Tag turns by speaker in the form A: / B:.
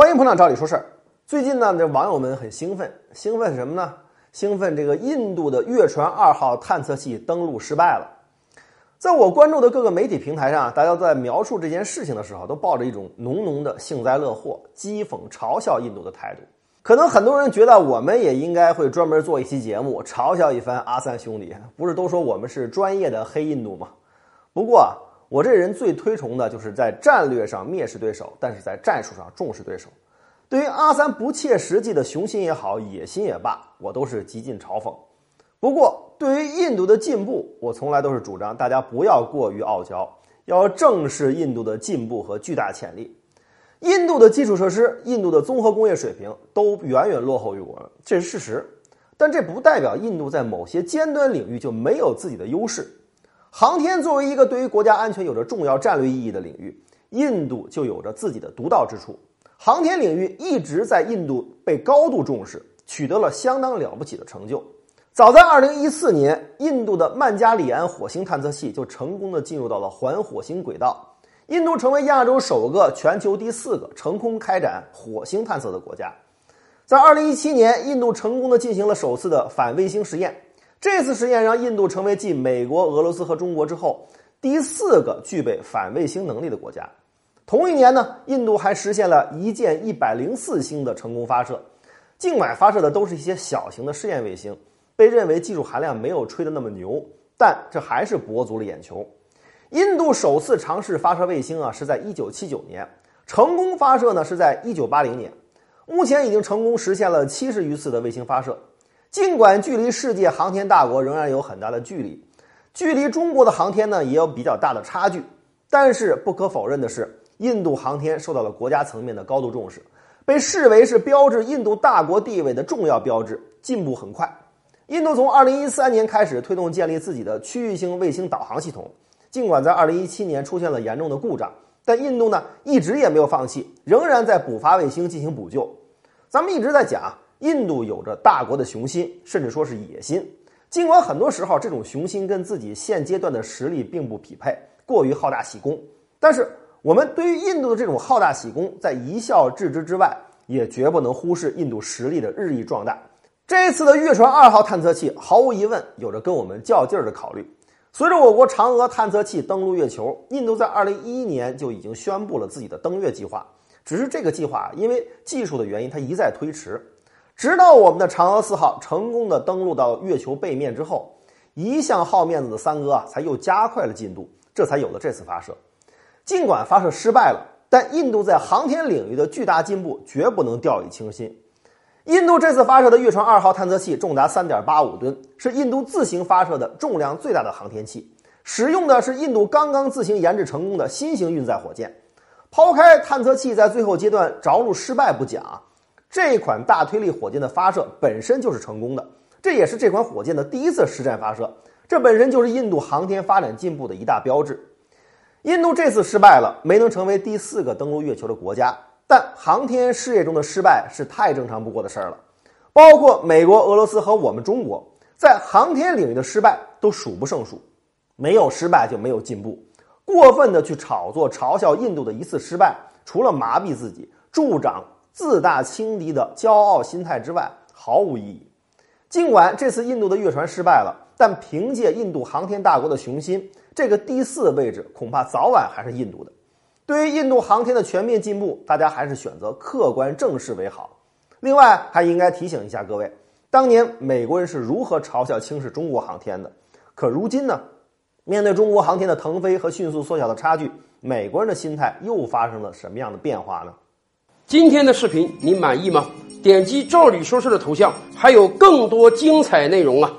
A: 欢迎捧场，照理说事儿。最近呢，这网友们很兴奋，兴奋什么呢？兴奋这个印度的月船二号探测器登陆失败了。在我关注的各个媒体平台上，大家在描述这件事情的时候，都抱着一种浓浓的幸灾乐祸、讥讽、嘲笑印度的态度。可能很多人觉得，我们也应该会专门做一期节目，嘲笑一番阿三兄弟。不是都说我们是专业的黑印度吗？不过，我这人最推崇的就是在战略上蔑视对手，但是在战术上重视对手。对于阿三不切实际的雄心也好，野心也罢，我都是极尽嘲讽。不过，对于印度的进步，我从来都是主张大家不要过于傲娇，要正视印度的进步和巨大潜力。印度的基础设施、印度的综合工业水平都远远落后于我们，这是事实。但这不代表印度在某些尖端领域就没有自己的优势。航天作为一个对于国家安全有着重要战略意义的领域，印度就有着自己的独到之处。航天领域一直在印度被高度重视，取得了相当了不起的成就。早在2014年，印度的曼加里安火星探测器就成功的进入到了环火星轨道，印度成为亚洲首个、全球第四个成功开展火星探测的国家。在2017年，印度成功的进行了首次的反卫星实验，这次实验让印度成为继美国、俄罗斯和中国之后第四个具备反卫星能力的国家。同一年呢，印度还实现了一箭一百零四星的成功发射，境外发射的都是一些小型的试验卫星，被认为技术含量没有吹得那么牛，但这还是博足了眼球。印度首次尝试发射卫星啊，是在一九七九年，成功发射呢是在一九八零年，目前已经成功实现了七十余次的卫星发射。尽管距离世界航天大国仍然有很大的距离，距离中国的航天呢也有比较大的差距，但是不可否认的是。印度航天受到了国家层面的高度重视，被视为是标志印度大国地位的重要标志，进步很快。印度从2013年开始推动建立自己的区域性卫星导航系统，尽管在2017年出现了严重的故障，但印度呢一直也没有放弃，仍然在补发卫星进行补救。咱们一直在讲，印度有着大国的雄心，甚至说是野心。尽管很多时候这种雄心跟自己现阶段的实力并不匹配，过于好大喜功，但是。我们对于印度的这种好大喜功，在一笑置之之外，也绝不能忽视印度实力的日益壮大。这一次的月船二号探测器，毫无疑问有着跟我们较劲儿的考虑。随着我国嫦娥探测器登陆月球，印度在二零一一年就已经宣布了自己的登月计划。只是这个计划因为技术的原因，它一再推迟。直到我们的嫦娥四号成功的登陆到月球背面之后，一向好面子的三哥啊，才又加快了进度，这才有了这次发射。尽管发射失败了，但印度在航天领域的巨大进步绝不能掉以轻心。印度这次发射的月船二号探测器重达三点八五吨，是印度自行发射的重量最大的航天器，使用的是印度刚刚自行研制成功的新型运载火箭。抛开探测器在最后阶段着陆失败不讲，这款大推力火箭的发射本身就是成功的，这也是这款火箭的第一次实战发射，这本身就是印度航天发展进步的一大标志。印度这次失败了，没能成为第四个登陆月球的国家。但航天事业中的失败是太正常不过的事儿了。包括美国、俄罗斯和我们中国在航天领域的失败都数不胜数。没有失败就没有进步。过分的去炒作、嘲笑印度的一次失败，除了麻痹自己、助长自大轻敌的骄傲心态之外，毫无意义。尽管这次印度的月船失败了，但凭借印度航天大国的雄心。这个第四位置恐怕早晚还是印度的。对于印度航天的全面进步，大家还是选择客观正视为好。另外，还应该提醒一下各位，当年美国人是如何嘲笑轻视中国航天的？可如今呢？面对中国航天的腾飞和迅速缩小的差距，美国人的心态又发生了什么样的变化呢？
B: 今天的视频你满意吗？点击“赵理说事”的头像，还有更多精彩内容啊！